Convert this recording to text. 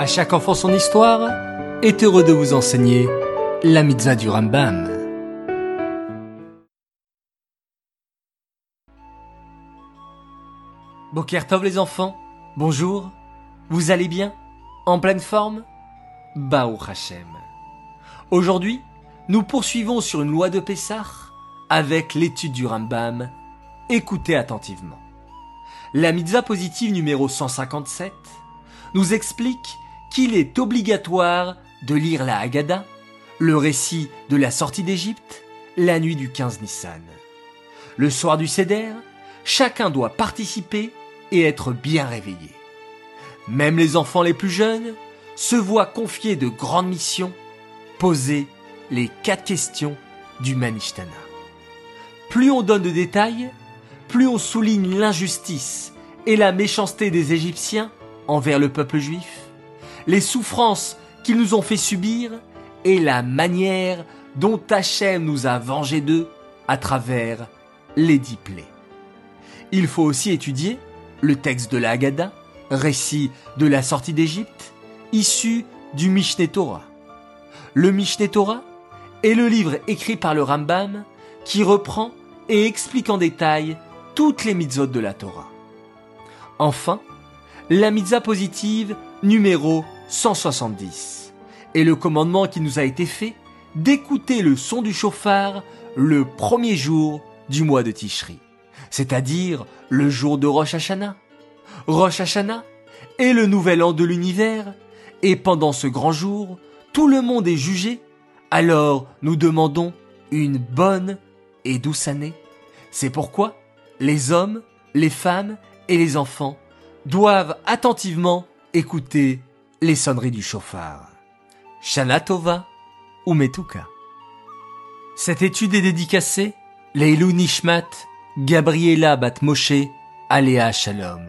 À chaque enfant son histoire est heureux de vous enseigner la mitzvah du Rambam. Bokertov les enfants, bonjour, vous allez bien? En pleine forme? Baou Hashem. Aujourd'hui, nous poursuivons sur une loi de Pessah avec l'étude du Rambam. Écoutez attentivement. La mitzvah positive numéro 157 nous explique qu'il est obligatoire de lire la Haggadah, le récit de la sortie d'Égypte, la nuit du 15 Nissan. Le soir du Seder, chacun doit participer et être bien réveillé. Même les enfants les plus jeunes se voient confier de grandes missions, poser les quatre questions du Manishtana. Plus on donne de détails, plus on souligne l'injustice et la méchanceté des Égyptiens envers le peuple juif, les souffrances qu'ils nous ont fait subir et la manière dont Hachem nous a vengés d'eux à travers les dix plaies. Il faut aussi étudier le texte de la Haggadah, récit de la sortie d'Égypte, issu du Mishneh Torah. Le Mishneh Torah est le livre écrit par le Rambam qui reprend et explique en détail toutes les mitzvot de la Torah. Enfin, la mitzvah positive numéro 170 et le commandement qui nous a été fait d'écouter le son du chauffard le premier jour du mois de Tishri, c'est-à-dire le jour de Rosh Hashanah. Rosh Hashanah est le nouvel an de l'univers, et pendant ce grand jour, tout le monde est jugé, alors nous demandons une bonne et douce année. C'est pourquoi les hommes, les femmes et les enfants doivent attentivement écouter les sonneries du chauffard. Shana Tova ou Metuka. Cette étude est dédicacée Leilou Nishmat, Gabriela Bat Moshe, Aléa Shalom.